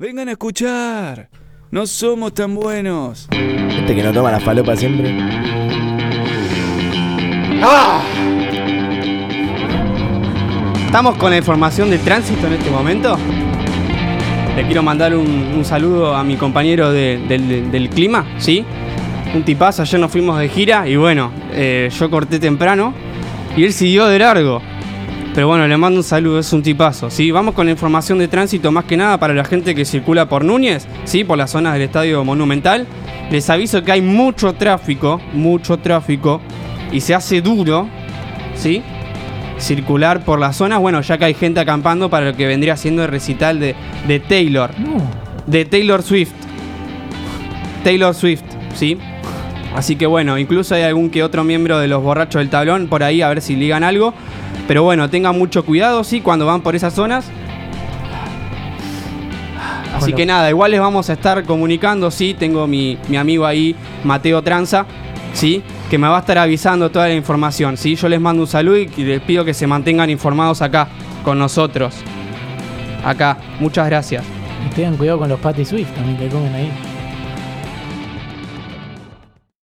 Vengan a escuchar. No somos tan buenos. Este que no toma la falopa siempre. Estamos con la información de tránsito en este momento. Le quiero mandar un, un saludo a mi compañero de- del, del clima, ¿sí? Un tipazo, ayer nos fuimos de gira y bueno, eh, yo corté temprano y él siguió de largo. Pero bueno, le mando un saludo, es un tipazo, ¿sí? Vamos con la información de tránsito más que nada para la gente que circula por Núñez, ¿sí? Por las zonas del Estadio Monumental. Les aviso que hay mucho tráfico, mucho tráfico y se hace duro, ¿sí? circular por las zonas, bueno, ya que hay gente acampando para lo que vendría siendo el recital de, de Taylor, de Taylor Swift. Taylor Swift, ¿sí? Así que bueno, incluso hay algún que otro miembro de los borrachos del tablón por ahí a ver si ligan algo. Pero bueno, tengan mucho cuidado, ¿sí? Cuando van por esas zonas. Así que nada, igual les vamos a estar comunicando, sí, tengo mi, mi amigo ahí, Mateo Tranza, sí, que me va a estar avisando toda la información, sí. Yo les mando un saludo y les pido que se mantengan informados acá con nosotros. Acá, muchas gracias. Y tengan cuidado con los Patty Swift también que comen ahí.